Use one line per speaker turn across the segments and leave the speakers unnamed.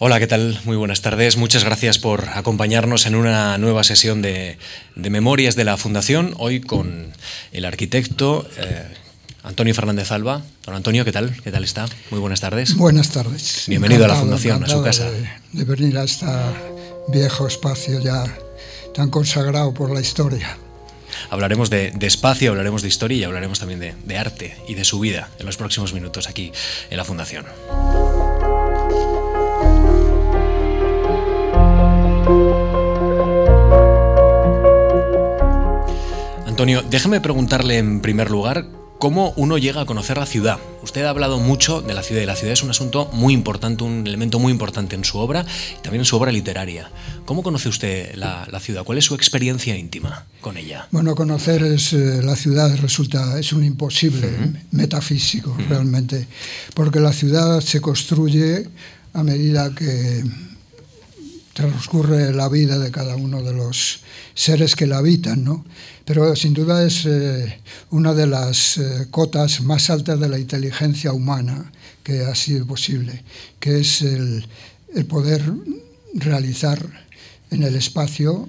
Hola, ¿qué tal? Muy buenas tardes. Muchas gracias por acompañarnos en una nueva sesión de, Memorias de la Fundación, hoy con el arquitecto eh, Antonio Fernández Alba. Don Antonio, ¿qué tal? ¿Qué tal está? Muy buenas tardes.
Buenas tardes.
Bienvenido a la Fundación, a su casa.
De, venir a este viejo espacio ya tan consagrado por la historia.
Hablaremos de, espacio, hablaremos de historia y hablaremos también de arte y de su vida en los próximos minutos aquí en la Fundación. Antonio, déjeme preguntarle en primer lugar cómo uno llega a conocer la ciudad. Usted ha hablado mucho de la ciudad y la ciudad es un asunto muy importante, un elemento muy importante en su obra y también en su obra literaria. ¿Cómo conoce usted la, ciudad? ¿Cuál es su experiencia íntima con ella?
Bueno, conocer es, eh, la ciudad resulta es un imposible metafísico realmente, porque la ciudad se construye a medida que transcurre la vida de cada uno de los seres que la habitan, ¿no? Pero sin duda es eh, una de las eh, cotas más altas de la inteligencia humana que ha sido posible, que es el, poder realizar en el espacio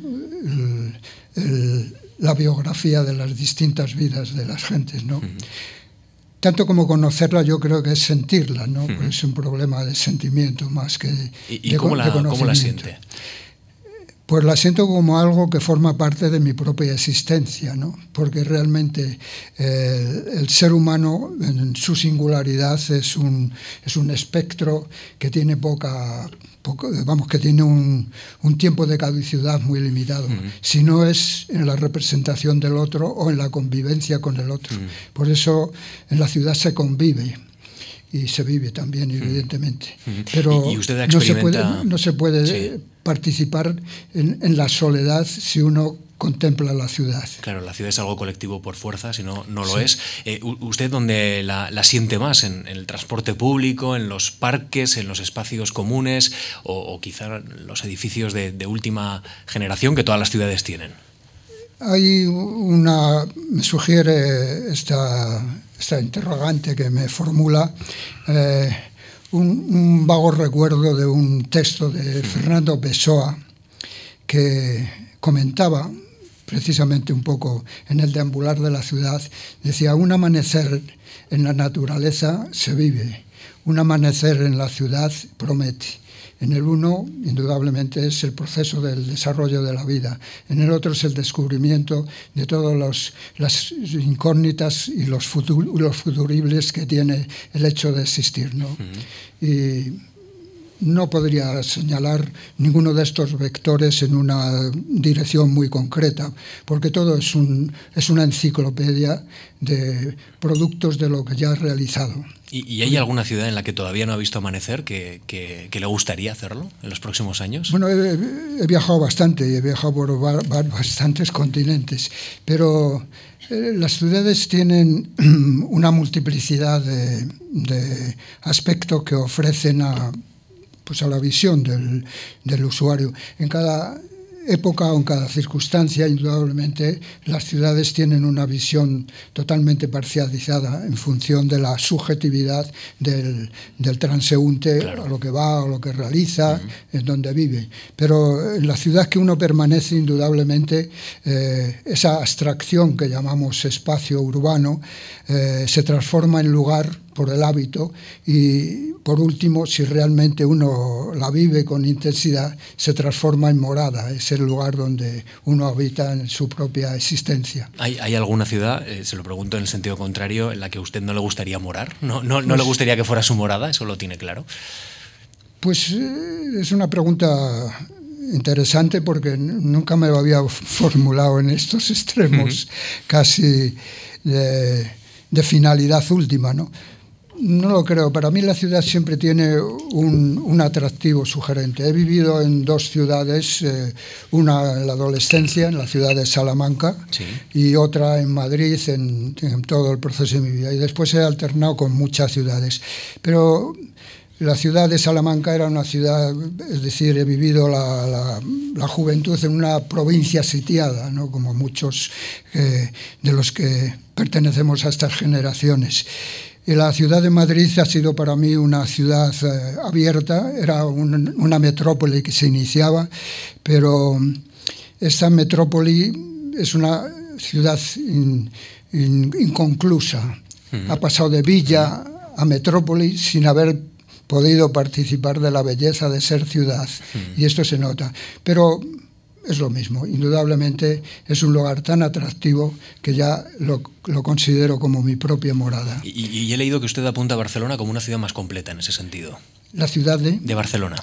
la biografía de las distintas vidas de las gentes, ¿no? Tanto como conocerla, yo creo que es sentirla, ¿no? es un problema de sentimiento más que
¿Y, cómo, la, cómo la siente?
Pues la siento como algo que forma parte de mi propia existencia, ¿no? porque realmente eh, el ser humano en su singularidad es un, es un espectro que tiene poca, vamos, que tiene un, un, tiempo de caducidad muy limitado, si no es en la representación del otro o en la convivencia con el otro. Por eso en la ciudad se convive y se vive también, evidentemente. Pero no se puede, no se puede participar en, la soledad si uno contempla la ciudad.
Claro, la ciudad es algo colectivo por fuerza, si no, no lo es. Eh, ¿Usted dónde la, siente más? ¿En, el transporte público, en los parques, en los espacios comunes o, quizá los edificios de, última generación que todas las ciudades tienen?
Hay una, me sugiere esta, esta interrogante que me formula, eh, un, vago recuerdo de un texto de Fernando Pessoa que comentaba precisamente un poco en el deambular de la ciudad, decía, un amanecer en la naturaleza se vive, un amanecer en la ciudad promete. En el uno, indudablemente, es el proceso del desarrollo de la vida. En el otro es el descubrimiento de todas las incógnitas y los, futuribles que tiene el hecho de existir. ¿no? Y no podría señalar ninguno de estos vectores en una dirección muy concreta, porque todo es, un, es una enciclopedia de productos de lo que ya ha realizado.
¿Y, hay alguna ciudad en la que todavía no ha visto amanecer que, que, le gustaría hacerlo en los próximos años?
Bueno, he, viajado bastante y he viajado por bastantes continentes, pero eh, las ciudades tienen una multiplicidad de, de aspectos que ofrecen a pues a la visión del, del usuario. En cada época o en cada circunstancia, indudablemente, las ciudades tienen una visión totalmente parcializada en función de la subjetividad del, del transeúnte, a lo que va, o lo que realiza, en donde vive. Pero en la ciudad que uno permanece, indudablemente, eh, esa abstracción que llamamos espacio urbano eh, se transforma en lugar por el hábito y por último, si realmente uno la vive con intensidad, se transforma en morada, es el lugar donde uno habita en su propia existencia.
¿Hay, alguna ciudad, eh, se lo pregunto en el sentido contrario, en la que a usted no le gustaría morar? ¿No, no, no le pues gustaría que fuera su morada? ¿Eso lo tiene claro?
Pues eh, es una pregunta interesante porque nunca me lo había formulado en estos extremos casi de, de finalidad última, ¿no? No lo creo. Para mí la ciudad siempre tiene un, atractivo sugerente. He vivido en dos ciudades, eh, una en la adolescencia, en la ciudad de Salamanca, y otra en Madrid, en, todo el proceso de mi vida. Y después he alternado con muchas ciudades. Pero la ciudad de Salamanca era una ciudad, es decir, he vivido la, juventud en una provincia sitiada, ¿no? como muchos eh, de los que pertenecemos a estas generaciones la ciudad de Madrid ha sido para mí una ciudad eh, abierta, era un, una metrópoli que se iniciaba, pero esta metrópoli es una ciudad in, in, inconclusa. Uh -huh. Ha pasado de villa a metrópoli sin haber podido participar de la belleza de ser ciudad. Uh -huh. Y esto se nota. Pero es lo mismo. Indudablemente es un lugar tan atractivo que ya lo, lo considero como mi propia morada.
Y, y, he leído que usted apunta a Barcelona como una ciudad más completa en ese sentido.
La ciudad de...
De Barcelona.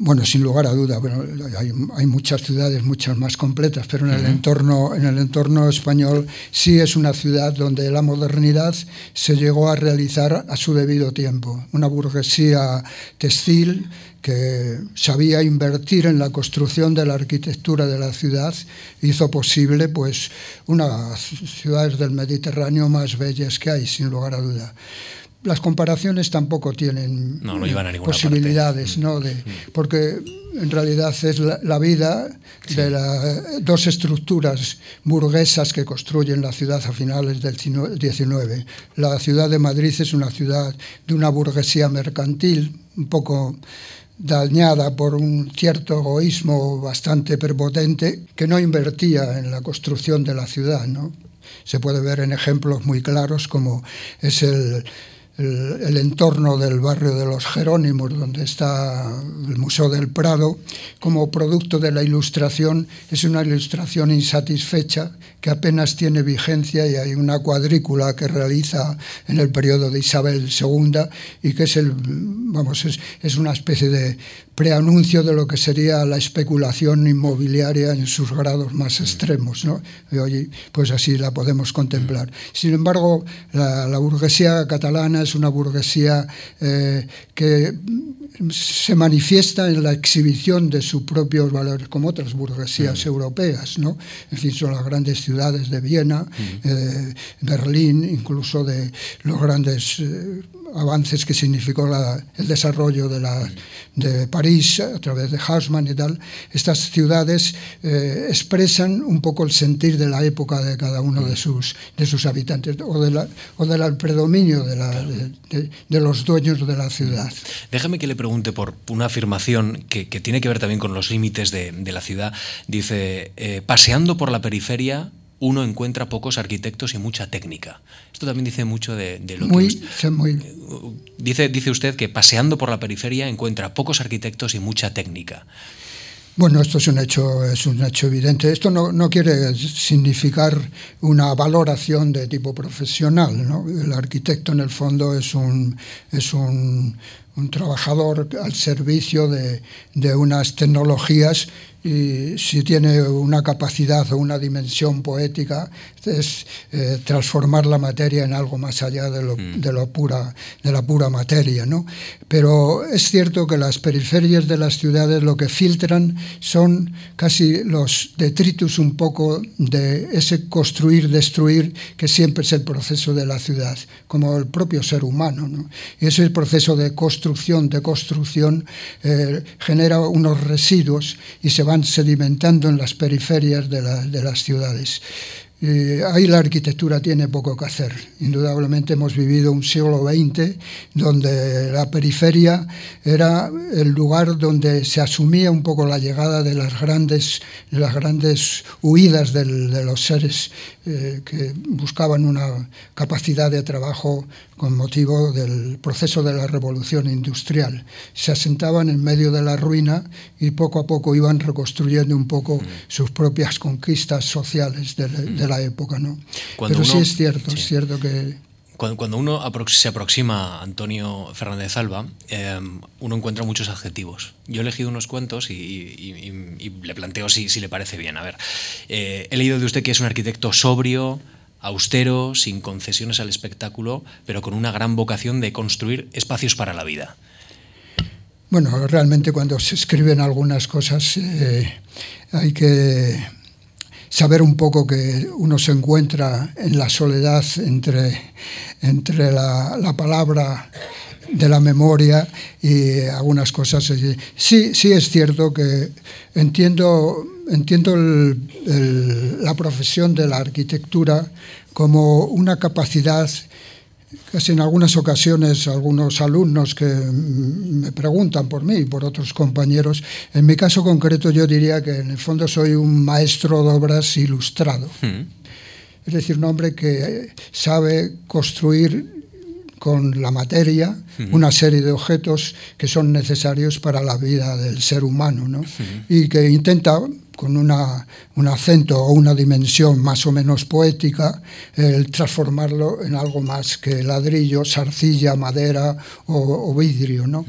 Bueno, sin lugar a duda, bueno, hay, hay, muchas ciudades, muchas más completas, pero en el, uh -huh. entorno, en el entorno español sí es una ciudad donde la modernidad se llegó a realizar a su debido tiempo. Una burguesía textil que sabía invertir en la construcción de la arquitectura de la ciudad hizo posible pues unas ciudades del Mediterráneo más bellas que hay, sin lugar a duda las comparaciones tampoco tienen
no, no
posibilidades,
parte.
¿no? De, porque en realidad es la, la vida sí. de las dos estructuras burguesas que construyen la ciudad a finales del XIX. La ciudad de Madrid es una ciudad de una burguesía mercantil, un poco dañada por un cierto egoísmo bastante prepotente que no invertía en la construcción de la ciudad. ¿no? Se puede ver en ejemplos muy claros como es el el, el, entorno del barrio de los Jerónimos, donde está el Museo del Prado, como producto de la ilustración, es una ilustración insatisfecha que apenas tiene vigencia y hay una cuadrícula que realiza en el periodo de Isabel II y que es, el, vamos, es, es una especie de preanuncio de lo que sería la especulación inmobiliaria en sus grados más extremos. ¿no? Y hoy, pues así la podemos contemplar. Sin embargo, la, la burguesía catalana es una burguesía eh, que se manifiesta en la exhibición de sus propios valores, como otras burguesías europeas, ¿no? En fin, son las grandes ciudades de Viena, eh, Berlín, incluso de los grandes eh, avances que significó la, el desarrollo de, la, de, París a través de Haussmann y tal, estas ciudades eh, expresan un poco el sentir de la época de cada uno de sus, de sus habitantes o, de la, o del predominio de, la, de, de, los dueños de la ciudad.
Déjame que le pregunte por una afirmación que, que tiene que ver también con los límites de, la ciudad. Dice, eh, paseando por la periferia uno encuentra pocos arquitectos y mucha técnica. Esto también dice mucho de, de lo
muy,
que... Usted,
muy...
Dice, dice usted que paseando por la periferia encuentra pocos arquitectos y mucha técnica.
Bueno, esto es un hecho, es un hecho evidente. Esto no, no quiere significar una valoración de tipo profesional. ¿no? El arquitecto, en el fondo, es un, es un, un trabajador al servicio de, de unas tecnologías y si tiene una capacidad o una dimensión poética es eh, transformar la materia en algo más allá de, lo, mm. de, lo pura, de la pura materia. ¿no? Pero es cierto que las periferias de las ciudades lo que filtran son casi los detritus un poco de ese construir-destruir que siempre es el proceso de la ciudad, como el propio ser humano. ¿no? Y ese proceso de construcción, de construcción, eh, genera unos residuos y se van sedimentando en las periferias de, de las ciudades. Eh, ahí la arquitectura tiene poco que hacer. Indudablemente hemos vivido un siglo XX donde la periferia era el lugar donde se asumía un poco la llegada de las grandes, las grandes huidas de los seres eh, que buscaban una capacidad de trabajo con motivo del proceso de la revolución industrial. Se asentaban en medio de la ruina y poco a poco iban reconstruyendo un poco mm. sus propias conquistas sociales de, de la época. ¿no? Pero uno, sí es cierto, sí. es cierto que...
Cuando, uno se aproxima a Antonio Fernández Alba, eh, uno encuentra muchos adjetivos. Yo he elegido unos cuentos y, y, y, y le planteo si, si, le parece bien. A ver, eh, he leído de usted que es un arquitecto sobrio, austero, sin concesiones al espectáculo, pero con una gran vocación de construir espacios para la vida.
Bueno, realmente cuando se escriben algunas cosas eh, hay que saber un poco que uno se encuentra en la soledad entre, entre la, la palabra de la memoria y algunas cosas. Sí, sí es cierto que entiendo, entiendo la profesión de la arquitectura como una capacidad casi en algunas ocasiones algunos alumnos que me preguntan por mí y por otros compañeros. En mi caso concreto yo diría que en el fondo soy un maestro de obras ilustrado. Hmm. Es decir, un hombre que sabe construir con la materia una serie de objetos que son necesarios para la vida del ser humano ¿no? y que intenta con una, un acento o una dimensión más o menos poética, el transformarlo en algo más que ladrillo, sarcilla, madera o, vidrio. ¿no?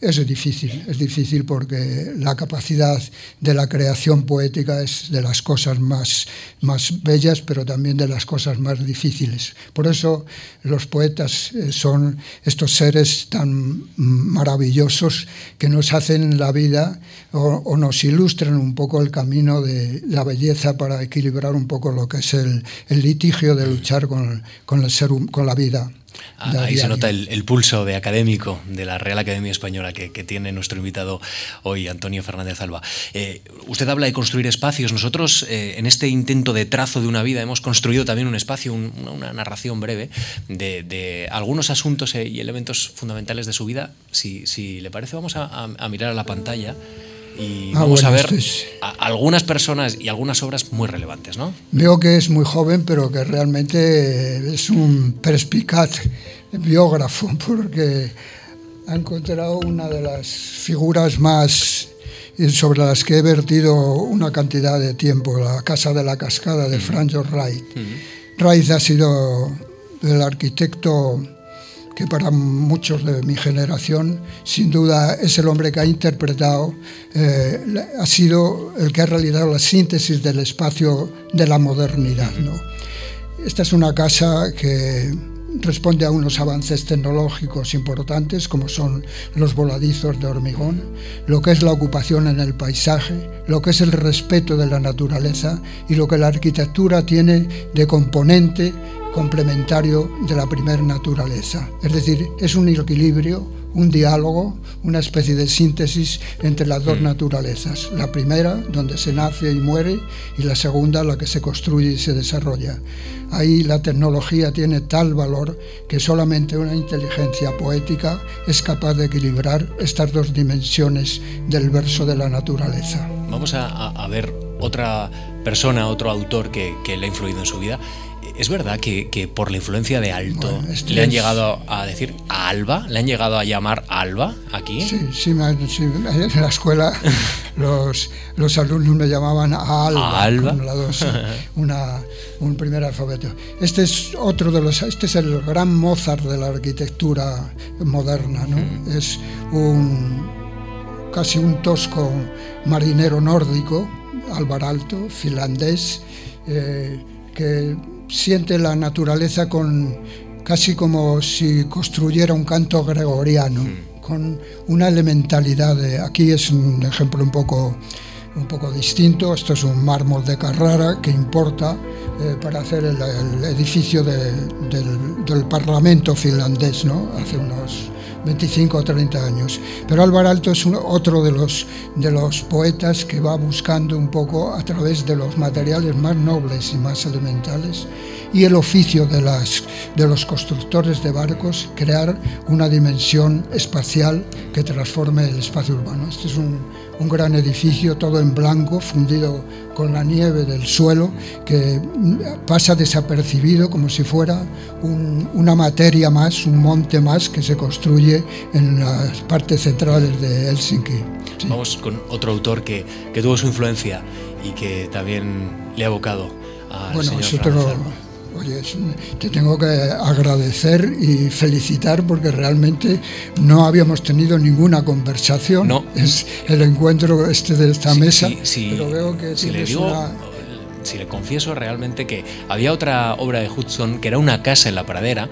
Es difícil, es difícil porque la capacidad de la creación poética es de las cosas más, más bellas, pero también de las cosas más difíciles. Por eso los poetas eh, son estos seres tan maravillosos que nos hacen la vida o, nos ilustran un poco el camino de la belleza para equilibrar un poco lo que es el, litigio de luchar con, con, el ser, con la vida.
Ah, ahí se nota el, pulso de académico de la Real Academia Española que, tiene nuestro invitado hoy, Antonio Fernández Alba. Eh, usted habla de construir espacios. Nosotros, eh, en este intento de trazo de una vida, hemos construido también un espacio, una, narración breve de, algunos asuntos eh, y elementos fundamentales de su vida. Si, le parece, vamos a, mirar a la pantalla y ah, vamos a ver algunas personas y algunas obras muy relevantes, ¿no?
Veo que es muy joven, pero que realmente es un perspicaz biógrafo, porque ha encontrado una de las figuras más sobre las que he vertido una cantidad de tiempo, la Casa de la Cascada de Frank Wright. Wright ha sido el arquitecto que para muchos de mi generación sin duda es el hombre que ha interpretado, eh, ha sido el que ha realizado la síntesis del espacio de la modernidad. ¿no? Esta es una casa que responde a unos avances tecnológicos importantes como son los voladizos de hormigón, lo que es la ocupación en el paisaje, lo que es el respeto de la naturaleza y lo que la arquitectura tiene de componente complementario de la primer naturaleza. Es decir, es un equilibrio, un diálogo, una especie de síntesis entre las dos naturalezas. La primera, donde se nace y muere, y la segunda, la que se construye y se desarrolla. Ahí la tecnología tiene tal valor que solamente una inteligencia poética es capaz de equilibrar estas dos dimensiones del verso de la naturaleza.
Vamos a, ver otra persona, otro autor que, que le ha influido en su vida ¿Es verdad que, por la influencia de Alto le han llegado a decir a Alba? ¿Le han llegado a llamar Alba aquí?
Sí, sí, en la escuela los, los alumnos me llamaban a Alba.
Alba?
una, un primer alfabeto. Este es otro de los. Este es el gran Mozart de la arquitectura moderna, ¿no? Es un casi un tosco marinero nórdico, Alvar Alto, finlandés, eh, que siente la naturaleza con casi como si construyera un canto gregoriano, con una elementalidad. De, aquí es un ejemplo un poco, un poco distinto. Esto es un mármol de Carrara que importa eh, para hacer el, edificio del, del, Parlamento finlandés, ¿no? Hace unos 25 o 30 años. Pero Álvaro Alto es otro de los, de los poetas que va buscando un poco a través de los materiales más nobles y más elementales y el oficio de, las, de los constructores de barcos crear una dimensión espacial que transforme el espacio urbano. Este es un, un gran edificio todo en blanco, fundido con la nieve del suelo, que pasa desapercibido como si fuera una materia más, un monte más que se construye en las partes centrales de Helsinki.
Vamos con otro autor que, que, tuvo su influencia y que también le ha abocado al bueno, señor
Oye, te tengo que agradecer y felicitar porque realmente no habíamos tenido ninguna conversación.
No.
Es el encuentro este de esta mesa. pero veo que
si le Si le confieso realmente que había otra obra de Hudson que era una casa en la pradera,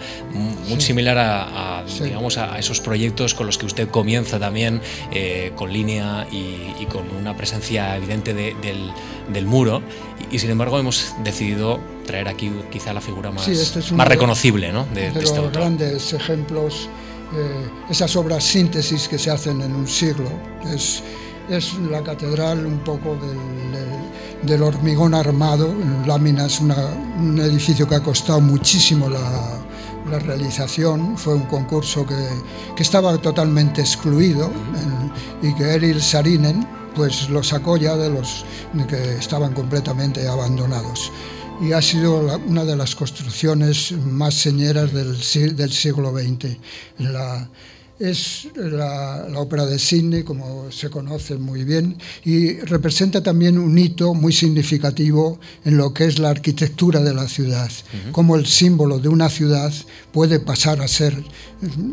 muy similar a, digamos, a esos proyectos con los que usted comienza también, eh, con línea y, con una presencia evidente del, del muro. Y, sin embargo hemos decidido traer aquí quizá la figura más, este más reconocible ¿no?
de, de, este los grandes ejemplos, eh, esas obras síntesis que se hacen en un siglo. Es, es la catedral un poco del, del, hormigón armado, en láminas, una, un edificio que ha costado muchísimo la, realización fue un concurso que, que estaba totalmente excluido y que Eril Sarinen pues lo sacó ya de los que estaban completamente abandonados y ha sido una de las construcciones más señeras del, del siglo XX. Es la, la, ópera de Sydney, como se conoce muy bien, y representa también un hito muy significativo en lo que es la arquitectura de la ciudad, uh -huh. cómo el símbolo de una ciudad puede pasar a ser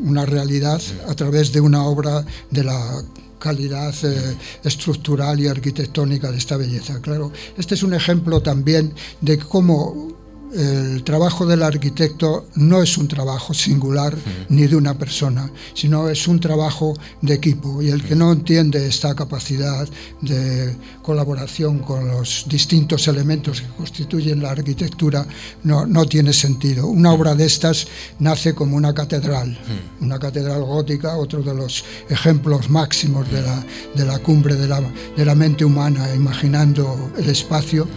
una realidad a través de una obra de la calidad eh, estructural y arquitectónica de esta belleza. Claro, este es un ejemplo también de cómo el trabajo del arquitecto no es un trabajo singular ni de una persona, sino es un trabajo de equipo. Y el que no entiende esta capacidad de colaboración con los distintos elementos que constituyen la arquitectura no, no tiene sentido. Una obra de estas nace como una catedral, una catedral gótica, otro de los ejemplos máximos de la, de la cumbre de la, de la mente humana, imaginando el espacio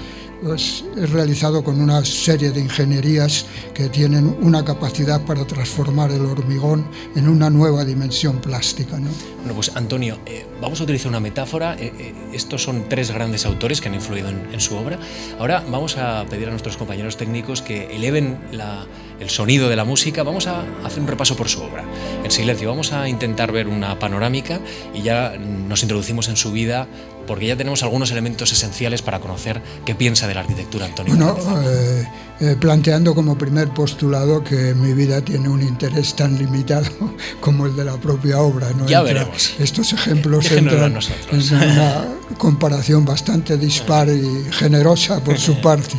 es realizado con una serie de ingenierías que tienen una capacidad para transformar el hormigón en una nueva dimensión plástica. ¿no?
Bueno, pues Antonio, eh, vamos a utilizar una metáfora. Eh, eh, estos son tres grandes autores que han influido en, en, su obra. Ahora vamos a pedir a nuestros compañeros técnicos que eleven la, el sonido de la música. Vamos a hacer un repaso por su obra. En silencio, vamos a intentar ver una panorámica y ya nos introducimos en su vida porque ya tenemos algunos elementos esenciales para conocer qué piensa de la arquitectura Antonio.
Bueno, eh, eh, planteando como primer postulado que mi vida tiene un interés tan limitado como el de la propia obra. ¿no?
Ya Entra, veremos.
Estos ejemplos entran en una comparación bastante dispar y generosa por su parte.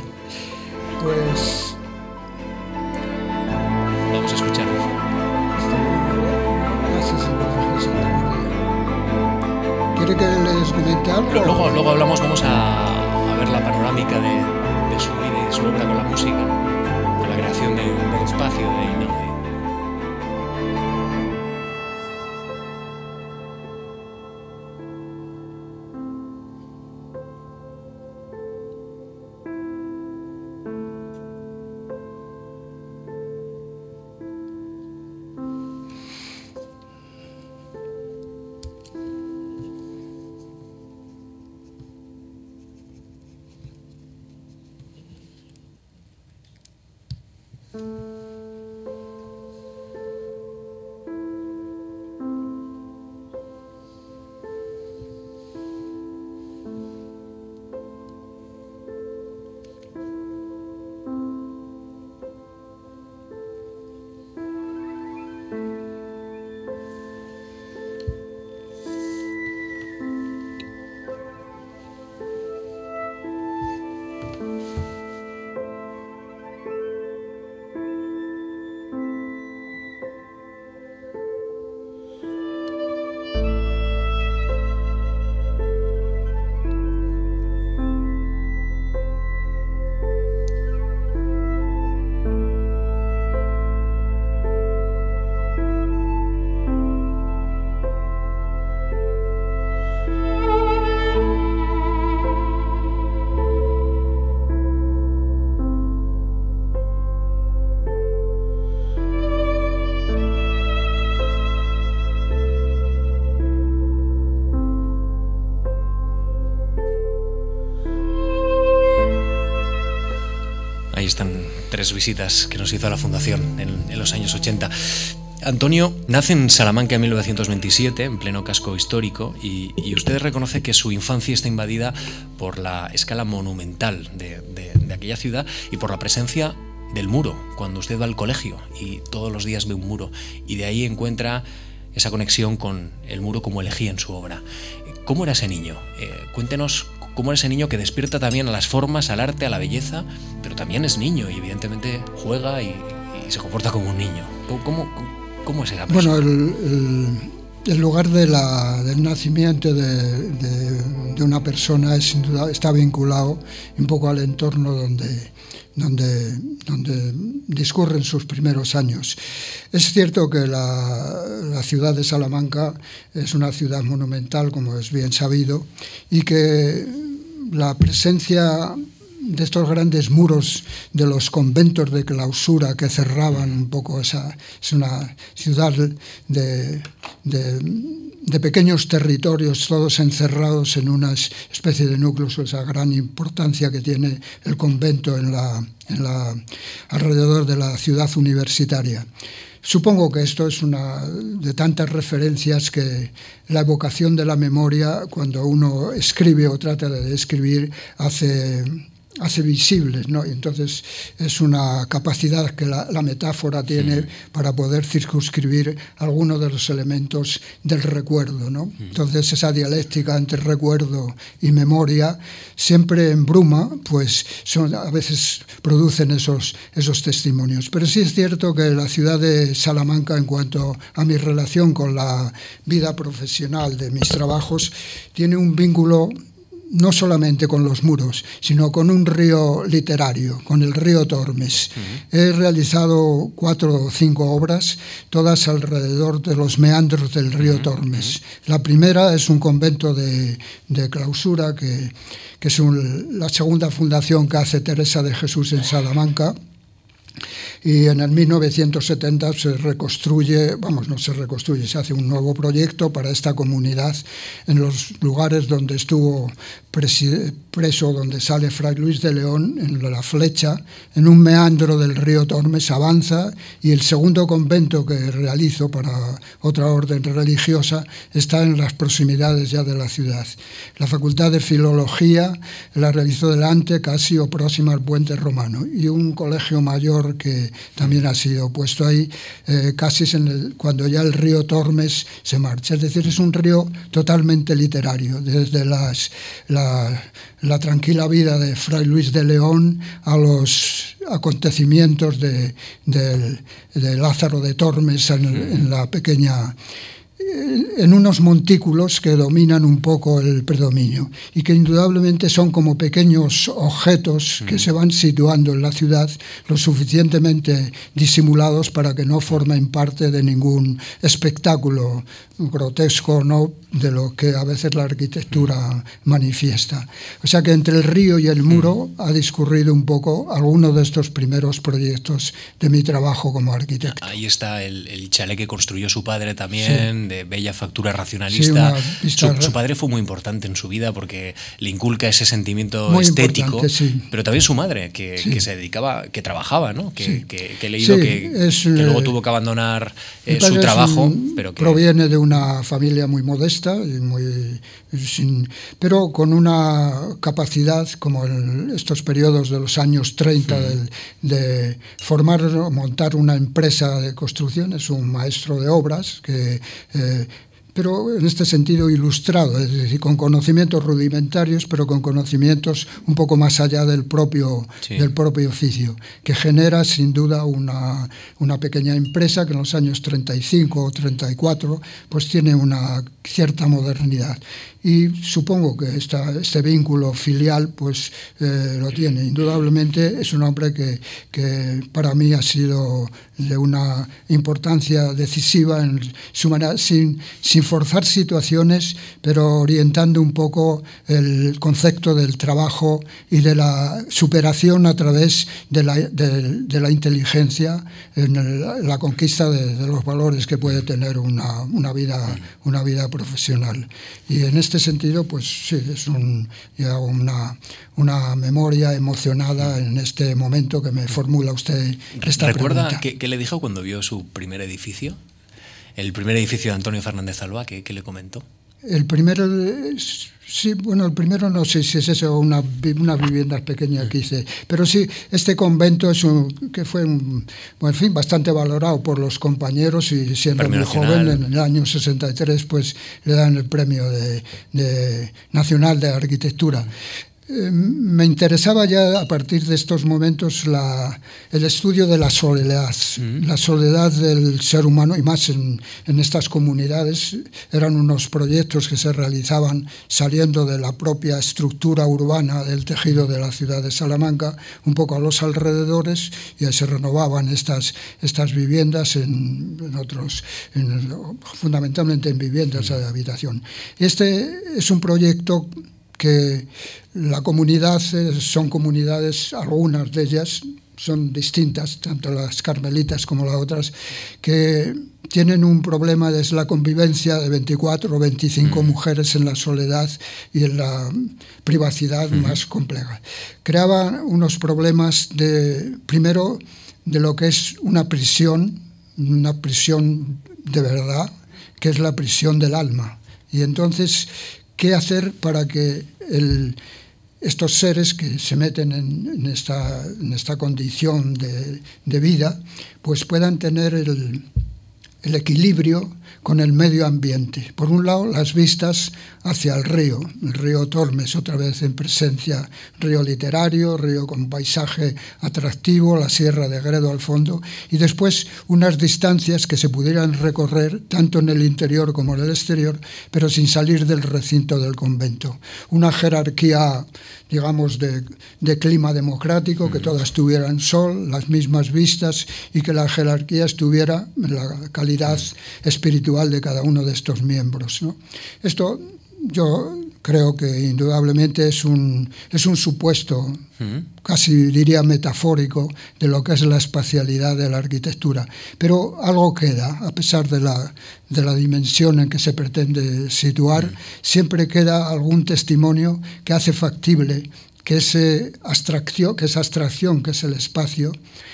Visitas que nos hizo la Fundación en, los años 80. Antonio nace en Salamanca en 1927, en pleno casco histórico, y, usted reconoce que su infancia está invadida por la escala monumental de aquella ciudad y por la presencia del muro, cuando usted va al colegio y todos los días ve un muro, y de ahí encuentra esa conexión con el muro como elegía en su obra. ¿Cómo era ese niño? Eh, cuéntenos cómo ese niño que despierta también a las formas, al arte, a la belleza, pero también es niño y evidentemente juega y, se comporta como un niño. ¿Cómo, cómo, es esa
persona? Bueno, el, lugar del nacimiento de, una persona está vinculado un poco al entorno donde, donde, discurren sus primeros años. Es cierto que la, ciudad de Salamanca es una ciudad monumental, como es bien sabido, y que la presencia de estos grandes muros de los conventos de clausura que cerraban un poco esa... Es una ciudad de, de, pequeños territorios, todos encerrados en una especie de núcleos, esa gran importancia que tiene el convento en la, en la, alrededor de la ciudad universitaria. Supongo que esto es una de tantas referencias que la evocación de la memoria, cuando uno escribe o trata de escribir, hace hace visibles, ¿no? Entonces es una capacidad que la, metáfora tiene para poder circunscribir algunos de los elementos del recuerdo, ¿no? Entonces esa dialéctica entre recuerdo y memoria siempre en bruma, pues son, a veces producen esos, esos testimonios. Pero sí es cierto que la ciudad de Salamanca, en cuanto a mi relación con la vida profesional de mis trabajos, tiene un vínculo no solamente con los muros, sino con un río literario, con el río Tormes. He realizado cuatro o cinco obras, todas alrededor de los meandros del río Tormes. La primera es un convento de, clausura, que, es la segunda fundación que hace Teresa de Jesús en Salamanca y en el 1970 se reconstruye, vamos, no se reconstruye, se hace un nuevo proyecto para esta comunidad en los lugares donde estuvo preso, donde sale Fray Luis de León, en la flecha, en un meandro del río Tormes, avanza y el segundo convento que realizo para otra orden religiosa está en las proximidades ya de la ciudad. La Facultad de Filología la realizó delante, casi o próxima al puente romano, y un colegio mayor que también ha sido puesto ahí, eh, casi en cuando ya el río Tormes se marcha. Es decir, es un río totalmente literario, desde las, la, tranquila vida de Fray Luis de León a los acontecimientos de, Lázaro de Tormes en la pequeña en unos montículos que dominan un poco el predominio y que indudablemente son como pequeños objetos que se van situando en la ciudad lo suficientemente disimulados para que no formen parte de ningún espectáculo grotesco no de lo que a veces la arquitectura manifiesta. O sea que entre el río y el muro ha discurrido un poco alguno de estos primeros proyectos de mi trabajo como arquitecto.
Ahí está el, el chalet que construyó su padre también, de bella factura racionalista. su, padre fue muy importante en su vida porque le inculca ese sentimiento estético, pero también su madre, que, se dedicaba, que trabajaba, ¿no? que, he leído que, luego tuvo que abandonar eh, su trabajo. pero que...
Proviene de una familia muy modesta, y muy, sin, pero con una capacidad, como en estos periodos de los años 30, de, de formar o montar una empresa de construcción, es un maestro de obras que eh, pero en este sentido ilustrado, es decir, con conocimientos rudimentarios, pero con conocimientos un poco más allá del propio, del propio oficio, que genera sin duda una, una, pequeña empresa que en los años 35 o 34 pues tiene una cierta modernidad y supongo que esta, este vínculo filial pues eh, lo tiene. Indudablemente es un hombre que, que, para mí ha sido de una importancia decisiva en su manera, sin, sin forzar situaciones, pero orientando un poco el concepto del trabajo y de la superación a través de la, de, la inteligencia en la conquista de, los valores que puede tener una, una, vida, una vida profesional. Y en este sentido, pues sí, es un, una, una memoria emocionada en este momento que me formula usted esta
¿Recuerda
pregunta.
Qué, qué le dijo cuando vio su primer edificio? El primer edificio de Antonio Fernández Alba, ¿qué, qué le comentó?
El primero, sí, bueno, el primero no sé si es eso, una, una vivienda pequeña que hice, pero sí, este convento es un, que fue, un, en fin, bastante valorado por los compañeros y siendo muy joven, en el año 63, pues le dan el premio de, de nacional de arquitectura. Eh, me interesaba ya a partir de estos momentos el estudio de la soledad, la soledad del ser humano y más en, estas comunidades. Eran unos proyectos que se realizaban saliendo de la propia estructura urbana del tejido de la ciudad de Salamanca, un poco a los alrededores, y se renovaban estas, estas viviendas en, otros, fundamentalmente en viviendas de habitación. Este es un proyecto que la comunidad eh, son comunidades, algunas de ellas son distintas, tanto las carmelitas como las otras, que tienen un problema desde la convivencia de 24 o 25 mm. mujeres en la soledad y en la privacidad más compleja. Creaba unos problemas de, primero, de lo que es una prisión, una prisión de verdad, que es la prisión del alma. Y entonces, ¿qué hacer para que estos seres que se meten en, esta, condición de, vida, pues puedan tener el equilibrio con el medio ambiente. Por un lado, las vistas hacia el río, el río Tormes, otra vez en presencia, río literario, río con paisaje atractivo, la sierra de Gredo al fondo, y después unas distancias que se pudieran recorrer tanto en el interior como en el exterior, pero sin salir del recinto del convento. Una jerarquía digamos, de, de, clima democrático, que todas tuvieran sol, las mismas vistas y que la jerarquía estuviera en la calidad espiritual de cada uno de estos miembros. ¿no? Esto yo creo que indudablemente es un, es un supuesto, casi diría metafórico, de lo que es la espacialidad de la arquitectura. Pero algo queda, a pesar de la, de la dimensión en que se pretende situar, siempre queda algún testimonio que hace factible que, ese abstracción, que esa abstracción, que es el espacio,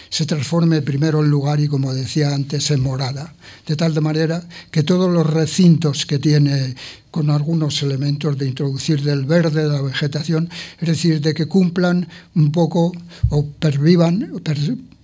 se transforme primero en lugar y, como decía antes, en morada. De tal manera que todos los recintos que tiene con algunos elementos de introducir del verde, de la vegetación, es decir, de que cumplan un poco o pervivan,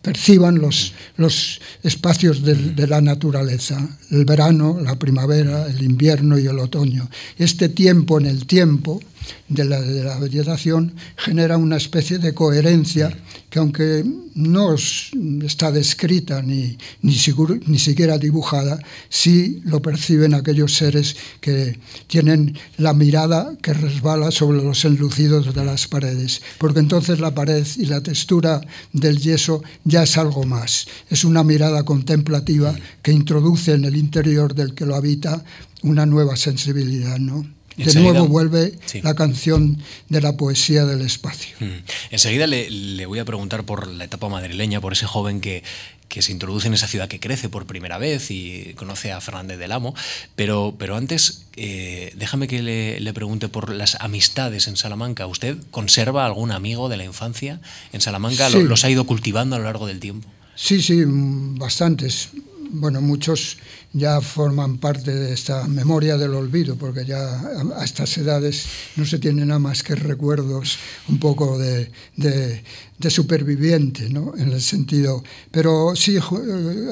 perciban los, espacios de, la naturaleza, el verano, la primavera, el invierno y el otoño. Este tiempo en el tiempo de la, vegetación genera una especie de coherencia que aunque no está descrita ni, ni, ni siquiera dibujada, sí lo perciben aquellos seres que tienen la mirada que resbala sobre los enlucidos de las paredes, porque entonces la pared y la textura del yeso ya es algo más, es una mirada contemplativa que introduce en el interior del que lo habita una nueva sensibilidad, ¿no? De nuevo vuelve la canción de la poesía del espacio.
Hmm. Enseguida le, voy a preguntar por la etapa madrileña, por ese joven que, que se introduce en esa ciudad que crece por primera vez y conoce a Fernández del Amo. Pero, pero antes, eh, déjame que le, pregunte por las amistades en Salamanca. ¿Usted conserva algún amigo de la infancia en Salamanca? ¿Los ha ido cultivando a lo largo del tiempo?
Sí, sí, bastantes bueno, muchos ya forman parte de esta memoria del olvido, porque ya a estas edades no se tienen nada más que recuerdos un poco de, de, superviviente, ¿no? En el sentido. Pero sí, eh,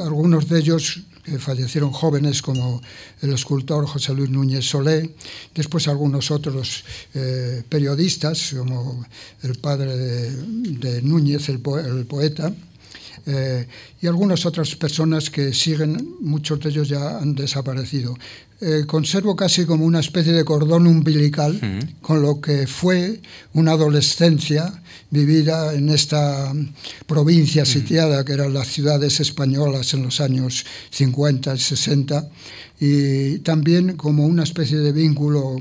algunos de ellos que fallecieron jóvenes, como el escultor José Luis Núñez Solé, después algunos otros eh, periodistas, como el padre de, Núñez, el poeta eh, y algunas otras personas que siguen, muchos de ellos ya han desaparecido. Eh, conservo casi como una especie de cordón umbilical con lo que fue una adolescencia vivida en esta provincia sitiada que eran las ciudades españolas en los años 50 y 60 y también como una especie de vínculo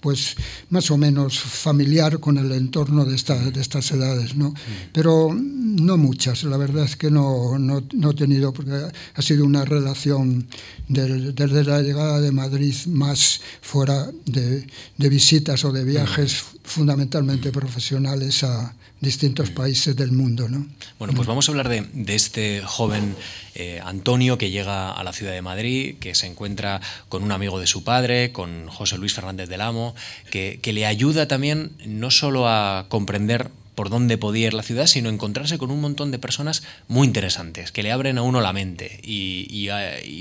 pues más o menos familiar con el entorno de, de estas edades, ¿no? Pero no muchas, la verdad es que no, no, no he tenido, porque ha sido una relación desde la llegada de Madrid más fuera de, de visitas o de viajes fundamentalmente profesionales a, distintos países del mundo. ¿no?
Bueno, pues vamos a hablar de, este joven eh, Antonio que llega a la ciudad de Madrid, que se encuentra con un amigo de su padre, con José Luis Fernández del Amo, que, que le ayuda también no solo a comprender por dónde podía ir la ciudad, sino encontrarse con un montón de personas muy interesantes, que le abren a uno la mente y,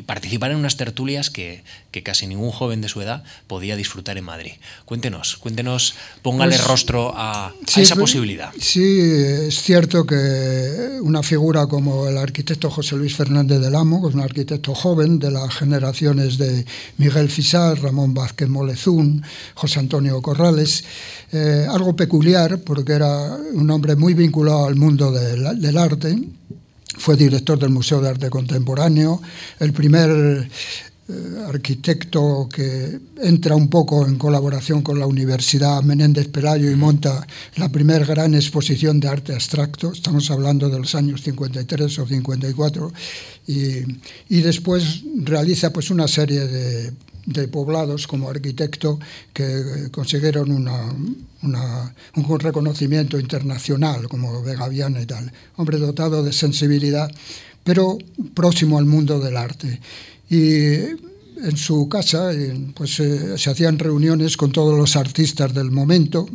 participar en unas tertulias que, casi ningún joven de su edad podía disfrutar en Madrid. Cuéntenos, cuéntenos, póngale pues rostro a, esa posibilidad.
Sí, es cierto que una figura como el arquitecto José Luis Fernández del Amo, que es un arquitecto joven de las generaciones de Miguel Fisar, Ramón Vázquez Molezún, José Antonio Corrales, eh, algo peculiar porque era un hombre muy vinculado al mundo del, arte, fue director del Museo de Arte Contemporáneo, el primer eh, arquitecto que entra un poco en colaboración con la Universidad Menéndez Pelayo y monta la primera gran exposición de arte abstracto, estamos hablando de los años 53 o 54, y, y después realiza pues una serie de, de poblados como arquitecto que consiguieron una, un reconocimiento internacional como de Gaviana y tal. Hombre dotado de sensibilidad, pero próximo al mundo del arte y en su casa pues, eh, se hacían reuniones con todos los artistas del momento,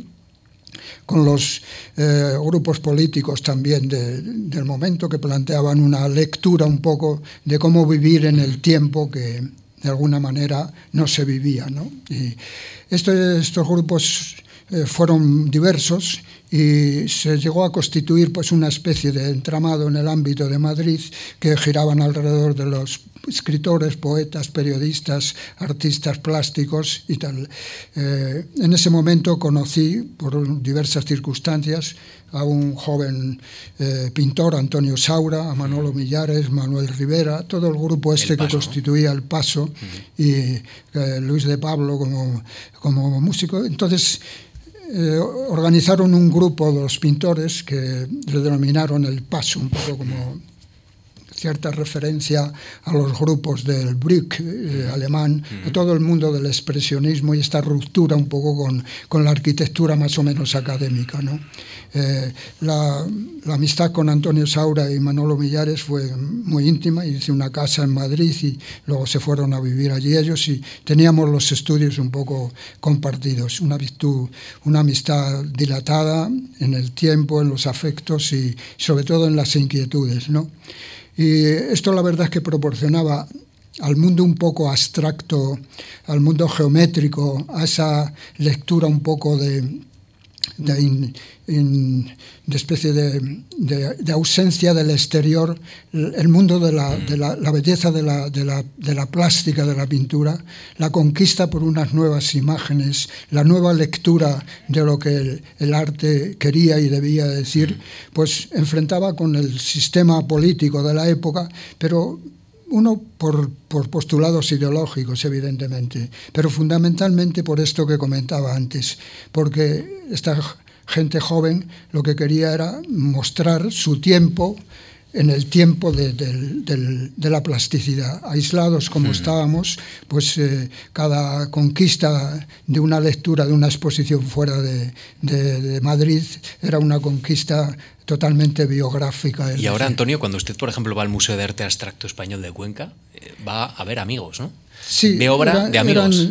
con los eh, grupos políticos también de, del momento que planteaban una lectura un poco de cómo vivir en el tiempo que de alguna manera no se vivía. ¿no? Y estos grupos eh, fueron diversos y se llegó a constituir pues, una especie de entramado en el ámbito de Madrid que giraban alrededor de los escritores, poetas, periodistas, artistas plásticos y tal. Eh, en ese momento conocí, por diversas circunstancias, a un joven eh, pintor, Antonio Saura, a Manolo Millares, Manuel Rivera, todo el grupo este que constituía El Paso, y eh, Luis de Pablo como, como músico. Entonces, organizaron un grupo de los pintores que le denominaron El Paso, un poco como cierta referencia a los grupos del Brick eh, alemán, a todo el mundo del expresionismo y esta ruptura un poco con, con la arquitectura más o menos académica. ¿no? Eh, la, la, amistad con Antonio Saura y Manolo Millares fue muy íntima, hice una casa en Madrid y luego se fueron a vivir allí ellos y teníamos los estudios un poco compartidos, una virtud, una amistad dilatada en el tiempo, en los afectos y sobre todo en las inquietudes. ¿no? Y esto la verdad es que proporcionaba al mundo un poco abstracto, al mundo geométrico, a esa lectura un poco de, de, especie de, ausencia del exterior, el mundo de la, belleza de la, plástica, de la pintura, la conquista por unas nuevas imágenes, la nueva lectura de lo que el, arte quería y debía decir, pues enfrentaba con el sistema político de la época, pero uno por, por, postulados ideológicos, evidentemente, pero fundamentalmente por esto que comentaba antes, porque esta gente joven lo que quería era mostrar su tiempo en el tiempo de, la plasticidad. Aislados como estábamos, pues eh, cada conquista de una lectura, de una exposición fuera de, Madrid, era una conquista totalmente biográfica.
Y ahora, Antonio, cuando usted, por ejemplo, va al Museo de Arte Abstracto Español de Cuenca, eh, va a ver amigos, ¿no?
Sí,
de obra de amigos.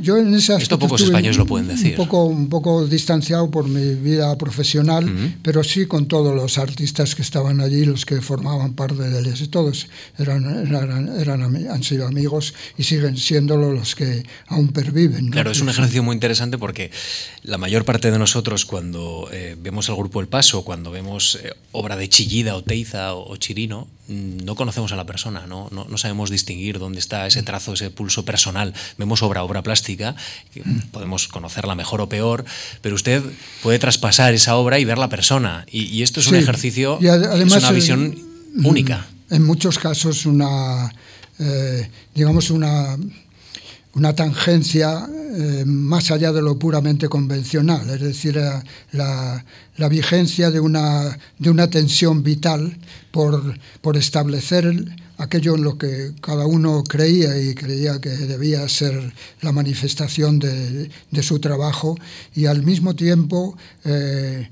Yo en ese
Esto pocos españoles lo pueden decir.
Un poco, un poco distanciado por mi vida profesional, pero sí con todos los artistas que estaban allí, los que formaban parte de ellos. Y todos eran, eran, eran, han sido amigos y siguen siéndolo los que aún perviven.
Claro, es un ejercicio muy interesante porque la mayor parte de nosotros cuando eh, vemos el grupo El Paso, cuando vemos eh, obra de Chillida o Teiza o, o Chirino, no conocemos a la persona, ¿no? No, no sabemos distinguir dónde está ese trazo, ese pulso personal. Vemos obra, obra plástica, que podemos conocerla mejor o peor, pero usted puede traspasar esa obra y ver la persona. Y, esto es un ejercicio, es una visión única.
En muchos casos una, eh, digamos, una una tangencia eh, más allá de lo puramente convencional, es decir, eh, la, vigencia de una, de una tensión vital por, por establecer aquello en lo que cada uno creía y creía que debía ser la manifestación de, su trabajo y al mismo tiempo eh,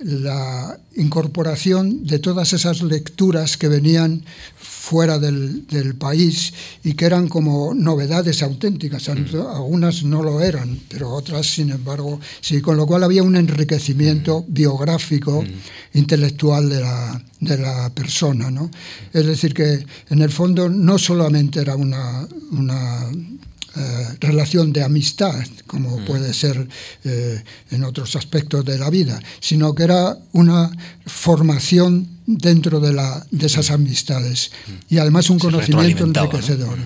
la incorporación de todas esas lecturas que venían fuera del, país y que eran como novedades auténticas. Mm. Algunas no lo eran, pero otras, sin embargo, sí. Con lo cual había un enriquecimiento mm. biográfico, mm. intelectual de la, de la persona. ¿no? Es decir, que en el fondo no solamente era una, una eh, relación de amistad, como puede ser eh, en otros aspectos de la vida, sino que era una formación dentro de, la, de esas amistades. Y además un conocimiento enriquecedor.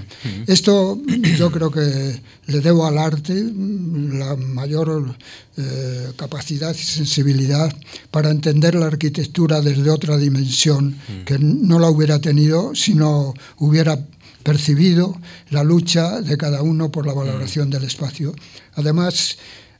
Esto yo creo que le debo al arte la mayor eh, capacidad y sensibilidad para entender la arquitectura desde otra dimensión que no la hubiera tenido si no hubiera percibido la lucha de cada uno por la valoración del espacio. Además,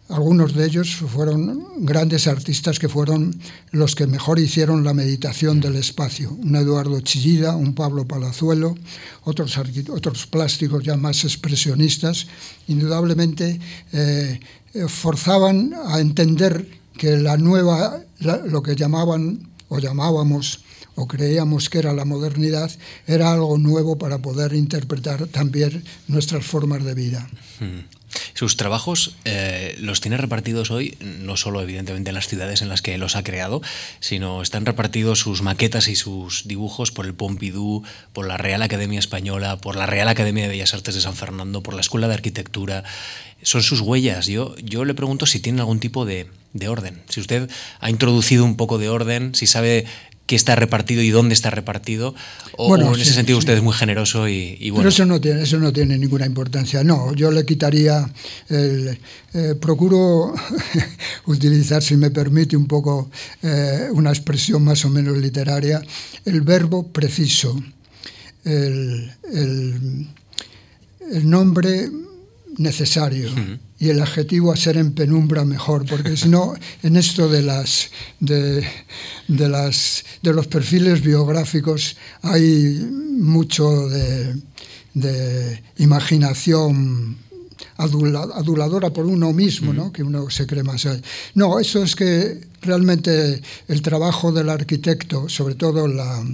algunos de ellos fueron grandes artistas que fueron los que mejor hicieron la meditación del espacio. Un Eduardo Chillida, un Pablo Palazuelo, otros, plásticos ya más expresionistas, indudablemente eh, forzaban a entender que la nueva, lo que llamaban o llamábamos o creíamos que era la modernidad, era algo nuevo para poder interpretar también nuestras formas de vida.
Hmm. Sus trabajos eh, los tiene repartidos hoy, no solo evidentemente en las ciudades en las que los ha creado, sino están repartidos sus maquetas y sus dibujos por el Pompidou, por la Real Academia Española, por la Real Academia de Bellas Artes de San Fernando, por la Escuela de Arquitectura. Son sus huellas. Yo, yo le pregunto si tiene algún tipo de, de orden. Si usted ha introducido un poco de orden, si sabe qué está repartido y dónde está repartido. O, en ese sentido usted es muy generoso y, bueno.
Pero eso no, tiene, eso no tiene ninguna importancia. No, yo le quitaría el... Eh, procuro utilizar, si me permite, un poco eh, una expresión más o menos literaria, el verbo preciso, el, el, el nombre necesario y el adjetivo a ser en penumbra mejor, porque si no, en esto de, las, de, de, las, de los perfiles biográficos hay mucho de, de imaginación aduladora por uno mismo, ¿no? que uno se cree más. No, eso es que realmente el trabajo del arquitecto, sobre todo la,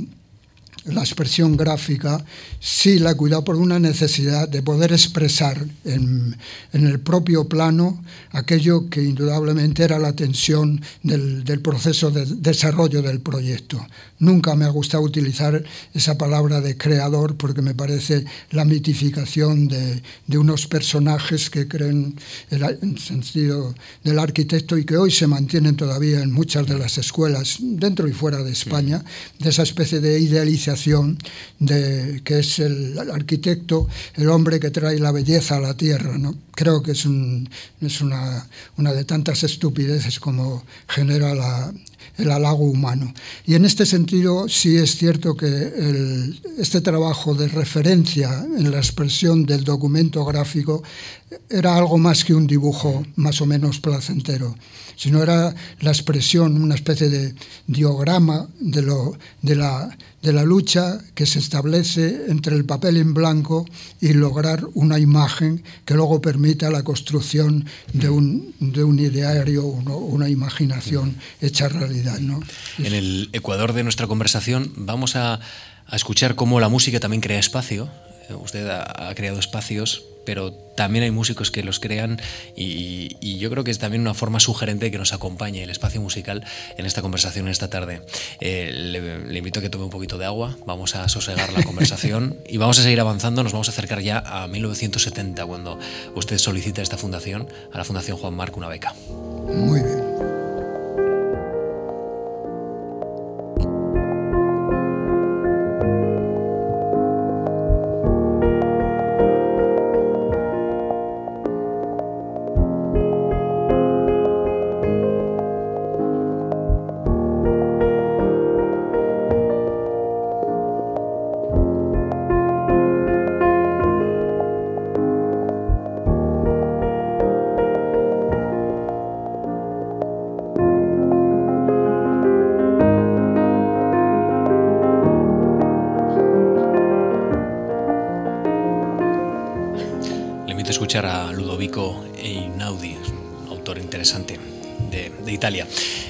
la expresión gráfica, sí la cuidado por una necesidad de poder expresar en, en, el propio plano aquello que indudablemente era la tensión del, del, proceso de desarrollo del proyecto. Nunca me ha gustado utilizar esa palabra de creador porque me parece la mitificación de, de unos personajes que creen el, el sentido del arquitecto y que hoy se mantienen todavía en muchas de las escuelas, dentro y fuera de España, de esa especie de idealización de que es el, arquitecto, el hombre que trae la belleza a la tierra. ¿no? Creo que es, un, es una, una, de tantas estupideces como genera el halago humano. Y en este sentido sí es cierto que el, este trabajo de referencia en la expresión del documento gráfico era algo más que un dibujo más o menos placentero, sino era la expresión, una especie de diograma de, lo, de, la, de la lucha que se establece entre el papel en blanco y lograr una imagen que luego permita la construcción de un, de un ideario, una imaginación hecha realidad. ¿no?
En el Ecuador de nuestra conversación vamos a, a escuchar cómo la música también crea espacio. Usted ha, ha creado espacios pero también hay músicos que los crean y, y, yo creo que es también una forma sugerente que nos acompañe el espacio musical en esta conversación esta tarde. Eh, le, le, invito a que tome un poquito de agua, vamos a sosegar la conversación y vamos a seguir avanzando, nos vamos a acercar ya a 1970 cuando usted solicita esta fundación, a la Fundación Juan Marco, una beca.
Muy bien.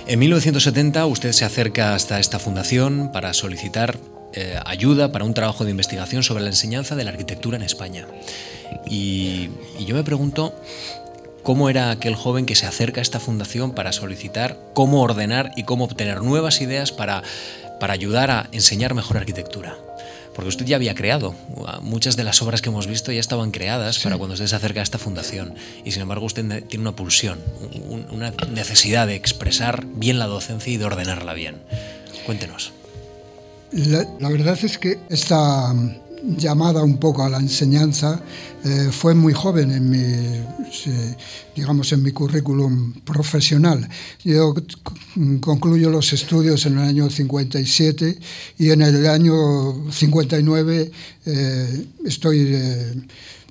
En 1970 usted se acerca hasta esta fundación para solicitar eh, ayuda para un trabajo de investigación sobre la enseñanza de la arquitectura en España. Y, y yo me pregunto cómo era aquel joven que se acerca a esta fundación para solicitar cómo ordenar y cómo obtener nuevas ideas para, para ayudar a enseñar mejor arquitectura porque usted ya había creado. Muchas de las obras que hemos visto ya estaban creadas sí. para cuando usted se acerca a esta fundación. Y sin embargo usted tiene una pulsión, una necesidad de expresar bien la docencia y de ordenarla bien. Cuéntenos.
La, la verdad es que esta, llamada un poco a la enseñanza eh, fue muy joven en mi, digamos, en mi currículum profesional. Yo concluyo los estudios en el año 57 y en el año 59 eh, estoy, eh,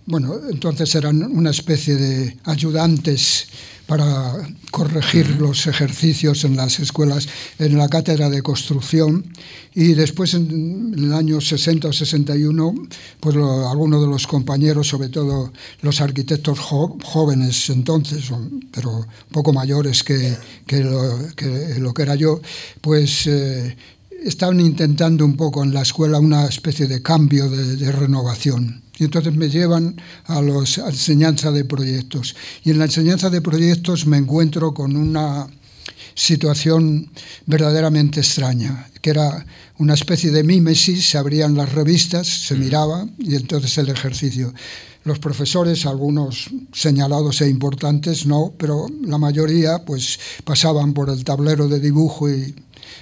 bueno, entonces eran una especie de ayudantes para corregir los ejercicios en las escuelas, en la cátedra de construcción. Y después, en el año 60 o 61, pues algunos de los compañeros, sobre todo los arquitectos jóvenes entonces, pero poco mayores que, lo, que, era yo, pues eh, estaban intentando un poco en la escuela una especie de cambio, de renovación. Y entonces me llevan a, la enseñanza de proyectos. Y en la enseñanza de proyectos me encuentro con una situación verdaderamente extraña, que era una especie de mímesis, se abrían las revistas, se mm. miraba y entonces el ejercicio. Los profesores, algunos señalados e importantes, no, pero la mayoría pues pasaban por el tablero de dibujo y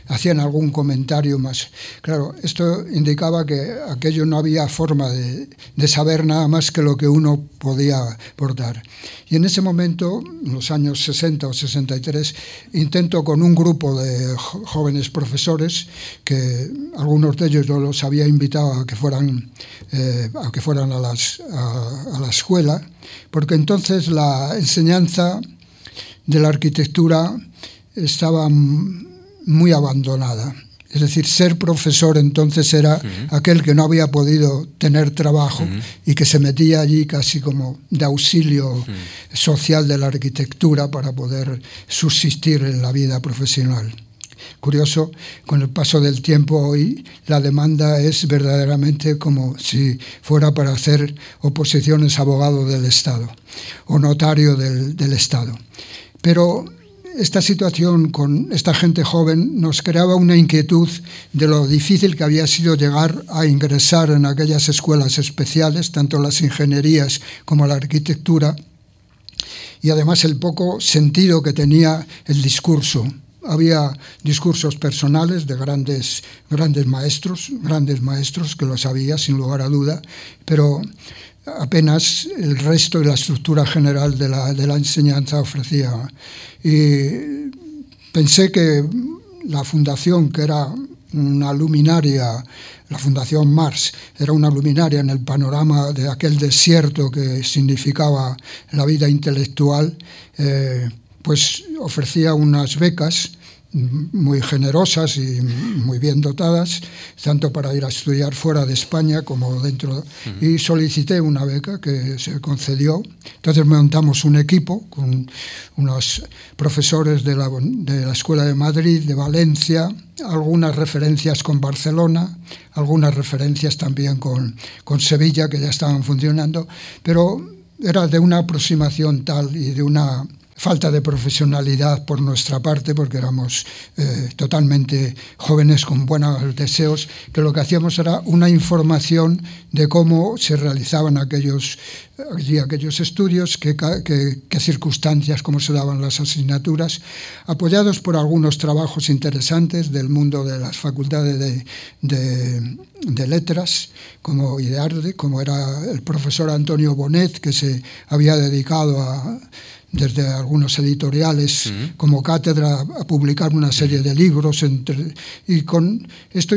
hacían algún comentario más. Claro, esto indicaba que aquello no había forma de, saber nada más que lo que uno podía aportar. Y en ese momento, en los años 60 o 63, intento con un grupo de jóvenes profesores, que algunos de ellos yo los había invitado a que fueran, eh, a, que fueran a, las, a la escuela, porque entonces la enseñanza de la arquitectura estaba muy abandonada. Es decir, ser profesor entonces era aquel que no había podido tener trabajo y que se metía allí casi como de auxilio social de la arquitectura para poder subsistir en la vida profesional. Curioso, con el paso del tiempo hoy la demanda es verdaderamente como si fuera para hacer oposiciones abogado del Estado o notario del, del Estado. Pero esta situación con esta gente joven nos creaba una inquietud de lo difícil que había sido llegar a ingresar en aquellas escuelas especiales, tanto las ingenierías como la arquitectura, y además el poco sentido que tenía el discurso. Había discursos personales de grandes, grandes maestros, grandes maestros que lo sabía sin lugar a duda, pero apenas el resto de la estructura general de la, de la enseñanza ofrecía. Y pensé que la fundación, que era una luminaria, la Fundación Mars, era una luminaria en el panorama de aquel desierto que significaba la vida intelectual, eh, pues ofrecía unas becas muy generosas y muy bien dotadas, tanto para ir a estudiar fuera de España como dentro. Y solicité una beca que se concedió. Entonces montamos un equipo con unos profesores de la, de la Escuela de Madrid, de Valencia, algunas referencias con Barcelona, algunas referencias también con, con Sevilla, que ya estaban funcionando, pero era de una aproximación tal y de una falta de profesionalidad por nuestra parte, porque éramos eh, totalmente jóvenes con buenos deseos, que lo que hacíamos era una información de cómo se realizaban aquellos, aquellos estudios, qué, circunstancias, cómo se daban las asignaturas, apoyados por algunos trabajos interesantes del mundo de las facultades de, de letras como, y de arte, como era el profesor Antonio Bonet, que se había dedicado a desde algunos editoriales como cátedra a publicar una serie de libros entre, y con esto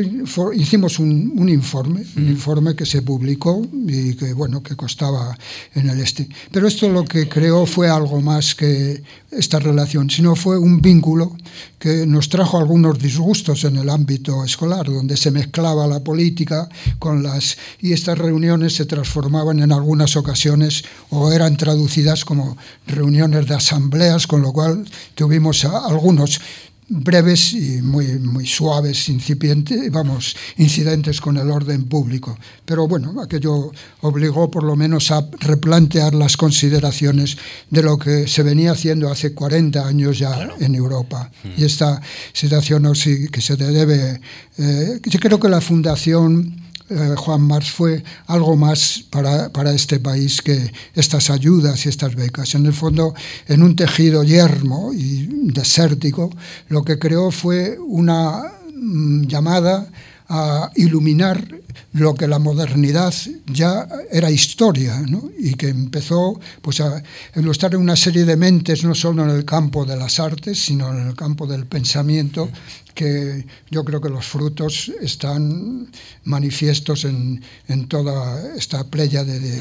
hicimos un, informe un informe que se publicó y que bueno que costaba en el este. Pero esto lo que creó fue algo más que esta relación sino fue un vínculo que nos trajo algunos disgustos en el ámbito escolar donde se mezclaba la política con las y estas reuniones se transformaban en algunas ocasiones o eran traducidas como reuniones de asambleas, con lo cual tuvimos algunos breves y muy, muy suaves incipientes, vamos, incidentes con el orden público. Pero bueno, aquello obligó por lo menos a replantear las consideraciones de lo que se venía haciendo hace 40 años ya en Europa. Mm. Y esta situación que se debe... Eh, yo creo que la Fundación eh, Juan Mars fue algo más para, para, este país que estas ayudas y estas becas. En el fondo, en un tejido yermo y desértico, lo que creó fue una mm, llamada a iluminar lo que la modernidad ya era historia ¿no? y que empezó pues, a ilustrar una serie de mentes no solo en el campo de las artes, sino en el campo del pensamiento, que yo creo que los frutos están manifiestos en, en toda esta playa de, de,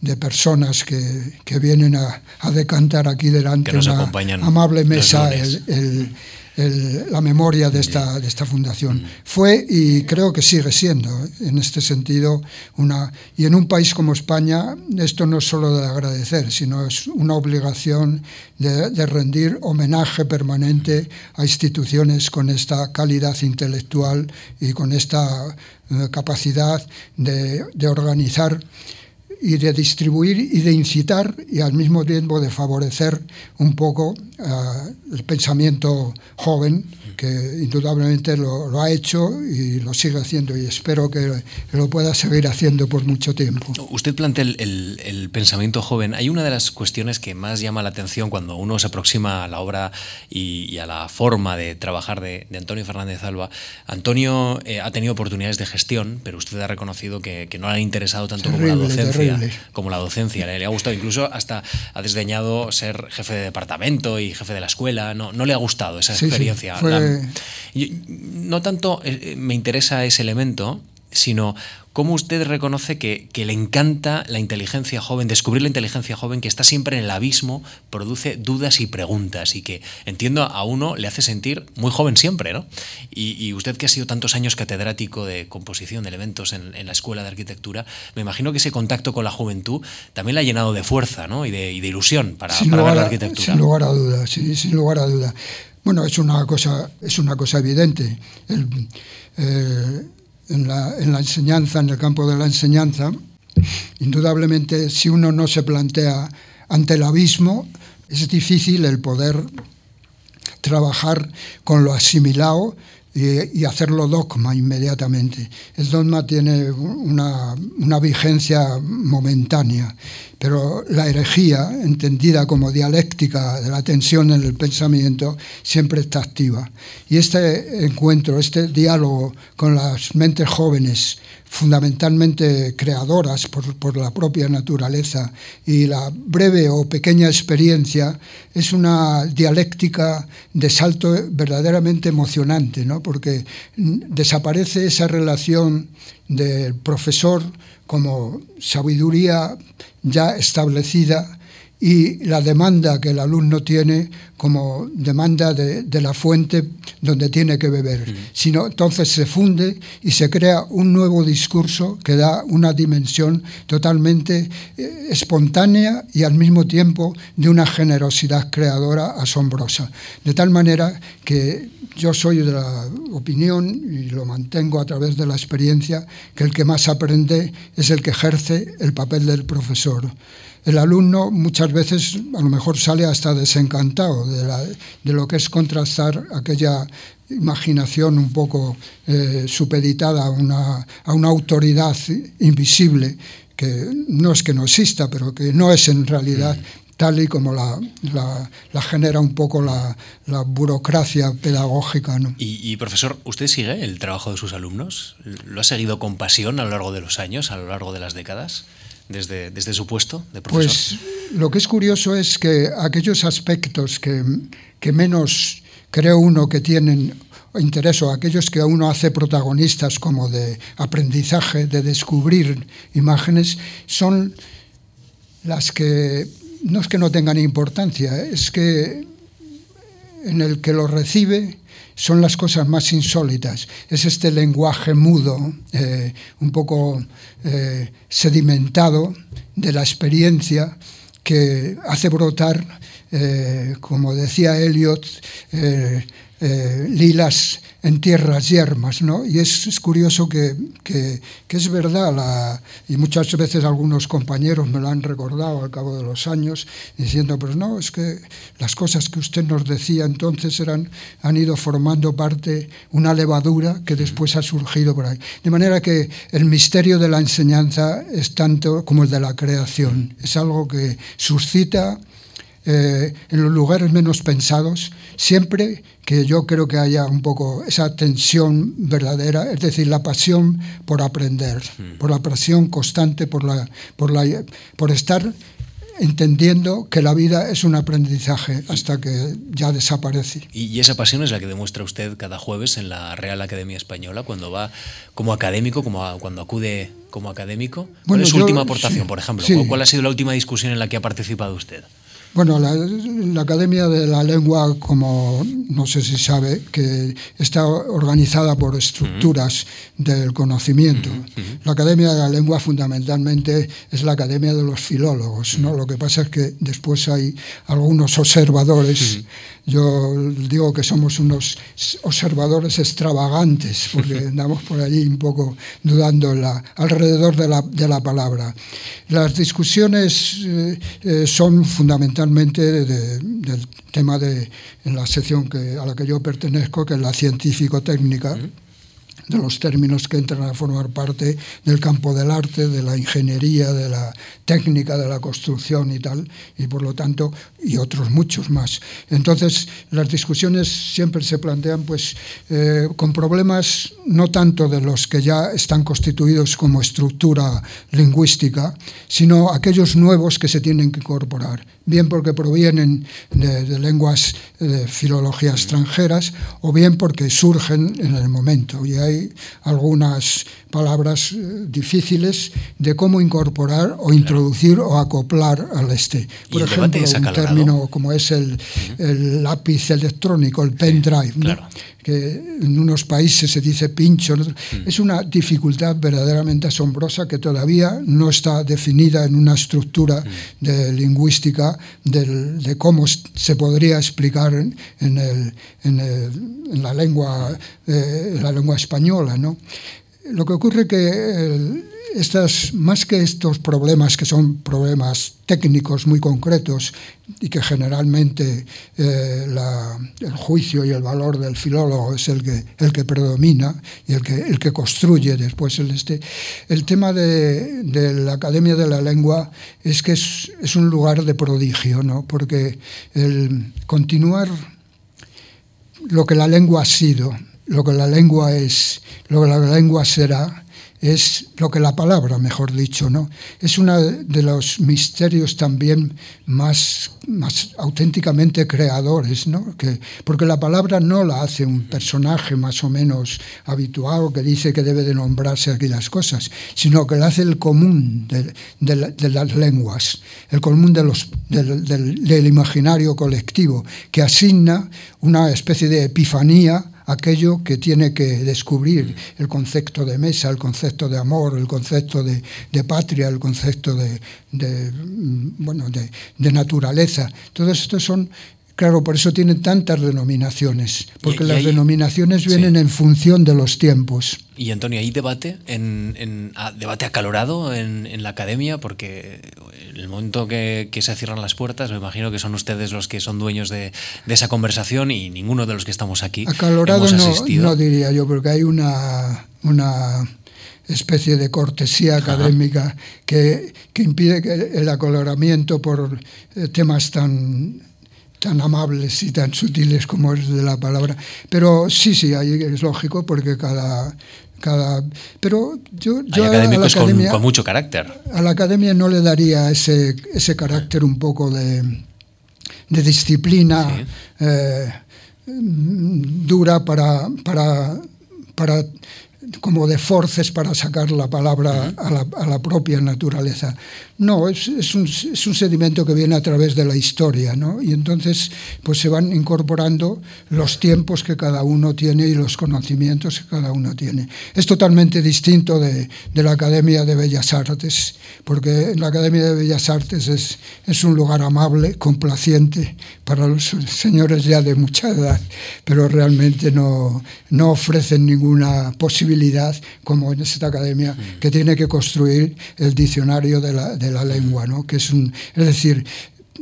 de personas que, que vienen a, a, decantar aquí delante
de
una amable mesa el, el el, la memoria de esta, de esta fundación. Fue y creo que sigue siendo, en este sentido, una... Y en un país como España, esto no es solo de agradecer, sino es una obligación de, de rendir homenaje permanente a instituciones con esta calidad intelectual y con esta eh, capacidad de, de organizar y de distribuir y de incitar y al mismo tiempo de favorecer un poco uh, el pensamiento joven que indudablemente lo, lo, ha hecho y lo sigue haciendo y espero que lo pueda seguir haciendo por mucho tiempo.
Usted plantea el, el, el, pensamiento joven. Hay una de las cuestiones que más llama la atención cuando uno se aproxima a la obra y, y a la forma de trabajar de, de Antonio Fernández Alba. Antonio eh, ha tenido oportunidades de gestión, pero usted ha reconocido que, que no le ha interesado tanto terrible, como la docencia. Terrible. Como la docencia. Le, le, ha gustado, incluso hasta ha desdeñado ser jefe de departamento y jefe de la escuela. No, no le ha gustado esa
sí,
experiencia.
Sí, fue... la,
no tanto eh, me interesa ese elemento, sino cómo usted reconoce que, que, le encanta la inteligencia joven, descubrir la inteligencia joven que está siempre en el abismo, produce dudas y preguntas y que entiendo a uno le hace sentir muy joven siempre, ¿no? Y, y usted que ha sido tantos años catedrático de composición de elementos en, en, la Escuela de Arquitectura, me imagino que ese contacto con la juventud también le ha llenado de fuerza ¿no? y, de, y de ilusión para,
sin
para
lugar,
ver la arquitectura.
Sin lugar a dudas, sí, sin lugar a dudas. Bueno, es una cosa, es una cosa evidente. El, eh, en, la, en la enseñanza, en el campo de la enseñanza, indudablemente si uno no se plantea ante el abismo, es difícil el poder trabajar con lo asimilado y, y, hacerlo dogma inmediatamente. El dogma tiene una, vigencia momentánea, pero la herejía, entendida como dialéctica de la tensión en el pensamiento, siempre está activa. Y este encuentro, este diálogo con las mentes jóvenes, fundamentalmente creadoras por, por, la propia naturaleza y la breve o pequeña experiencia es una dialéctica de salto verdaderamente emocionante, ¿no? porque desaparece esa relación del profesor como sabiduría ya establecida y la demanda que el alumno tiene como demanda de, de la fuente donde tiene que beber, mm. sino entonces se funde y se crea un nuevo discurso que da una dimensión totalmente eh, espontánea y al mismo tiempo de una generosidad creadora asombrosa. De tal manera que yo soy de la opinión y lo mantengo a través de la experiencia que el que más aprende es el que ejerce el papel del profesor el alumno muchas veces a lo mejor sale hasta desencantado de, la, de lo que es contrastar aquella imaginación un poco eh, supeditada a una, a una autoridad invisible que no es que no exista, pero que no es en realidad tal y como la, la, la genera un poco la, la burocracia pedagógica. ¿no?
Y, y, profesor, ¿usted sigue el trabajo de sus alumnos? ¿Lo ha seguido con pasión a lo largo de los años, a lo largo de las décadas? Desde, desde su puesto de
profesor? Pues lo que es curioso es que aquellos aspectos que, que menos creo uno que tienen interés o aquellos que uno hace protagonistas como de aprendizaje, de descubrir imágenes, son las que no es que no tengan importancia, es que en el que lo recibe son las cosas más insólitas. Es este lenguaje mudo, eh, un poco eh, sedimentado de la experiencia que hace brotar, eh, como decía Eliot, lilas en tierras yermas, ¿no? Y es, es curioso que, que, que, es verdad, la, y muchas veces algunos compañeros me lo han recordado al cabo de los años, diciendo, pero no, es que las cosas que usted nos decía entonces eran, han ido formando parte, una levadura que después ha surgido por ahí. De manera que el misterio de la enseñanza es tanto como el de la creación, es algo que suscita eh, en los lugares menos pensados, siempre que yo creo que haya un poco esa tensión verdadera, es decir, la pasión por aprender, mm. por la pasión constante, por, la, por, la, por estar entendiendo que la vida es un aprendizaje hasta que ya desaparece.
Y esa pasión es la que demuestra usted cada jueves en la Real Academia Española, cuando va como académico, como cuando acude como académico. ¿Cuál es su última aportación, por ejemplo? ¿Cuál ha sido la última discusión en la que ha participado usted?
Bueno, la, Academia de la Lengua, como no sé si sabe, que está organizada por estructuras del conocimiento. La Academia de la Lengua fundamentalmente es la Academia de los Filólogos. ¿no? Lo que pasa es que después hay algunos observadores yo digo que somos unos observadores extravagantes, porque andamos por allí un poco dudando la, alrededor de la, de la, palabra. Las discusiones eh, eh, son fundamentalmente del tema de en la sección que, a la que yo pertenezco, que es la científico-técnica de los términos que entran a formar parte del campo del arte, de la ingeniería, de la técnica, de la construcción y tal, y por lo tanto, y otros muchos más. Entonces, las discusiones siempre se plantean pues eh, con problemas no tanto de los que ya están constituidos como estructura lingüística, sino aquellos nuevos que se tienen que incorporar, bien porque provienen de, lenguas de filología extranjeras o bien porque surgen en el momento. Y hay algunas palabras eh, difíciles de cómo incorporar o introducir o acoplar al este. Por ejemplo, un término como es el, lápiz electrónico, el pen drive, que en unos países se dice pincho. Es una dificultad verdaderamente asombrosa que todavía no está definida en una estructura de lingüística de cómo se podría explicar en, la, lengua, eh, la lengua española. ¿no? Lo que ocurre que estas, más que estos problemas que son problemas técnicos muy concretos y que generalmente eh, el juicio y el valor del filólogo es el que, el que predomina y el que, el que construye después el este, el tema de, la Academia de la Lengua es que es, es un lugar de prodigio, ¿no? porque el continuar lo que la lengua ha sido, lo que la lengua es, lo que la lengua será, es lo que la palabra, mejor dicho, ¿no? Es uno de los misterios también más, más auténticamente creadores, ¿no? Que, porque la palabra no la hace un personaje más o menos habitual que dice que debe de nombrarse aquí las cosas, sino que la hace el común de, de, las lenguas, el común de los, del imaginario colectivo, que asigna una especie de epifanía aquello que tiene que descubrir el concepto de mesa, el concepto de amor, el concepto de, patria, el concepto de, mm, bueno, de, de naturaleza. Todos estos son Claro, por eso tienen tantas denominaciones, porque las denominaciones vienen en función de los tiempos.
Y Antonio, ¿hay debate, en, ah, debate acalorado en, la academia? Porque en el momento que, se cierran las puertas, me imagino que son ustedes los que son dueños de, esa conversación y ninguno de los que estamos aquí.
Acalorado no, diría yo, porque hay una, una especie de cortesía académica que, que, impide que el acaloramiento por eh, temas tan tan amables y tan sutiles como es de la palabra. Pero sí, sí, ahí es lógico porque cada... cada pero yo, yo
Hay académicos a la academia, con, mucho carácter.
A la academia no le daría ese, ese carácter un poco de, de disciplina eh, dura para, para, para como de forces para sacar la palabra a la, a la propia naturaleza. No, es, es, un, es, un, sedimento que viene a través de la historia, ¿no? Y entonces pues se van incorporando los tiempos que cada uno tiene y los conocimientos que cada uno tiene. Es totalmente distinto de, de la Academia de Bellas Artes, porque la Academia de Bellas Artes es, es un lugar amable, complaciente para los señores ya de mucha edad, pero realmente no, no ofrecen ninguna posibilidad, como en esta academia, que tiene que construir el diccionario de la la lengua, ¿no? que es, un, es decir,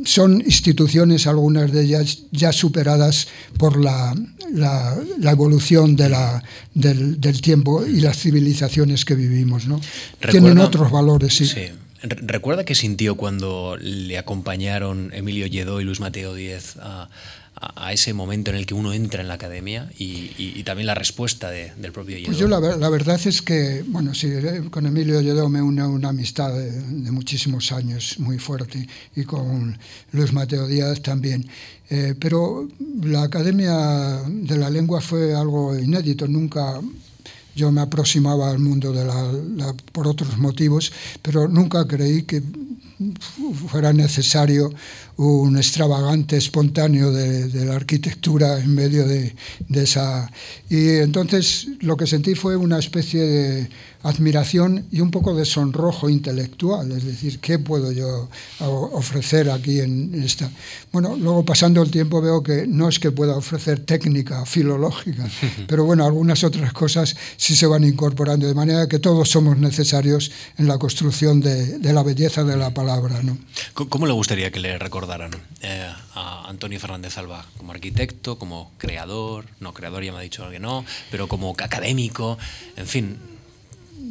son instituciones, algunas de ellas ya superadas por la, la, evolución de la, del, del, tiempo y las civilizaciones que vivimos. ¿no? Tienen otros valores, sí.
¿Recuerda qué sintió cuando le acompañaron Emilio Lledó y Luis Mateo Díez a, a, ese momento en el que uno entra en la academia y, también la respuesta del propio Lledó?
Pues yo la, verdad es que, bueno, sí, eh, con Emilio Lledó me une una amistad de, muchísimos años muy fuerte y con Luis Mateo Díaz también. Eh, pero la Academia de la Lengua fue algo inédito, nunca yo me aproximaba al mundo de la, por otros motivos, pero nunca creí que fuera necesario un extravagante espontáneo de, la arquitectura en medio de, de, esa... Y entonces lo que sentí fue una especie de admiración y un poco de sonrojo intelectual, es decir, ¿qué puedo yo ofrecer aquí en esta? Bueno, luego pasando el tiempo veo que no es que pueda ofrecer técnica filológica, pero bueno, algunas otras cosas sí se van incorporando, de manera que todos somos necesarios en la construcción de, de la belleza de la palabra. ¿no?
¿Cómo le gustaría que le recordaran eh, a Antonio Fernández Alba como arquitecto, como creador? No, creador ya me ha dicho que no, pero como académico, en fin,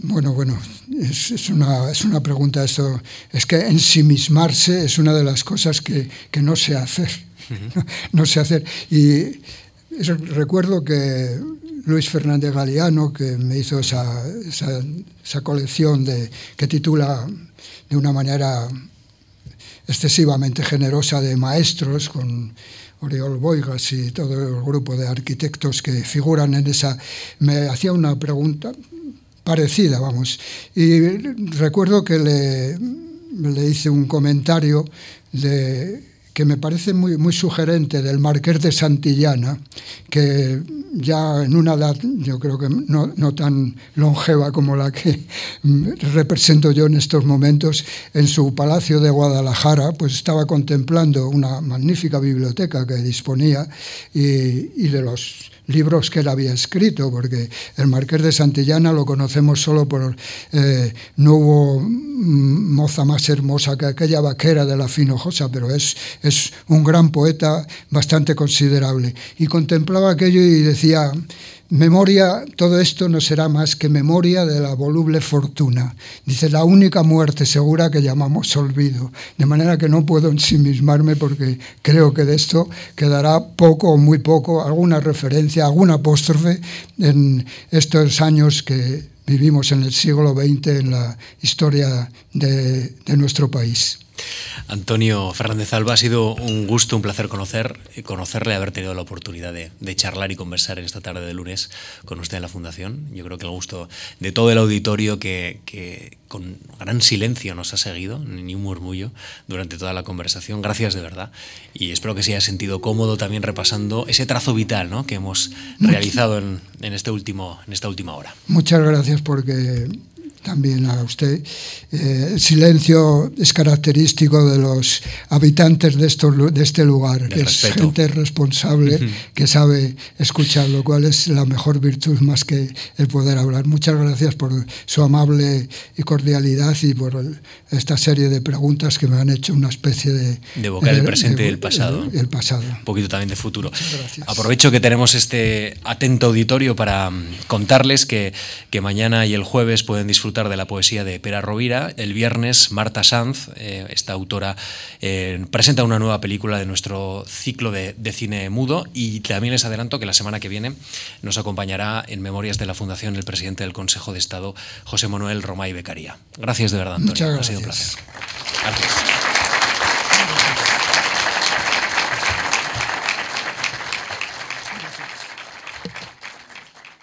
bueno, bueno, es, es, una, es, una, pregunta esto. Es que ensimismarse es una de las cosas que, que no sé hacer. no, no, sé hacer. Y recuerdo que Luis Fernández Galeano, que me hizo esa, esa, esa colección de, que titula de una manera excesivamente generosa de maestros, con Oriol Boigas y todo el grupo de arquitectos que figuran en esa, me hacía una pregunta parecida, vamos. Y recuerdo que le, le hice un comentario de que me parece muy, muy sugerente del Marqués de Santillana, que ya en una edad, yo creo que no, no, tan longeva como la que represento yo en estos momentos, en su palacio de Guadalajara, pues estaba contemplando una magnífica biblioteca que disponía y, y de los libros que él había escrito, porque el Marqués de Santillana lo conocemos solo por eh, no hubo moza más hermosa que aquella vaquera de la Finojosa, pero es, es un gran poeta bastante considerable. Y contemplaba aquello y decía, Memoria, todo esto no será más que memoria de la voluble fortuna. Dice, la única muerte segura que llamamos olvido. De manera que no puedo ensimismarme porque creo que de esto quedará poco o muy poco, alguna referencia, alguna apóstrofe en estos años que vivimos en el siglo XX en la historia de, de nuestro país.
Antonio Fernández Alba, ha sido un gusto, un placer conocer, conocerle, haber tenido la oportunidad de, charlar y conversar esta tarde de lunes con usted en la Fundación. Yo creo que el gusto de todo el auditorio que, que con gran silencio nos ha seguido, ni un murmullo, durante toda la conversación. Gracias de verdad. Y espero que se haya sentido cómodo también repasando ese trazo vital ¿no? que hemos realizado en, en, este último, en esta última hora.
Muchas gracias porque también a usted. Eh, el silencio es característico de los habitantes de, estos, de este lugar, que es gente responsable, uh -huh. que sabe escuchar, lo cual es la mejor virtud más que el poder hablar. Muchas gracias por su amable y cordialidad y por el, esta serie de preguntas que me han hecho una especie de...
De evocar el presente y el pasado.
El, el, pasado.
Un poquito también de futuro. Aprovecho que tenemos este atento auditorio para mm, contarles que, que mañana y el jueves pueden disfrutar de la poesía de Pera Rovira. El viernes, Marta Sanz, eh, esta autora, eh, presenta una nueva película de nuestro ciclo de, de, cine mudo y también les adelanto que la semana que viene nos acompañará en Memorias de la Fundación el presidente del Consejo de Estado, José Manuel Romay Becaría. Gracias de verdad, Antonio.
Muchas
gracias. Ha sido un placer. Gracias.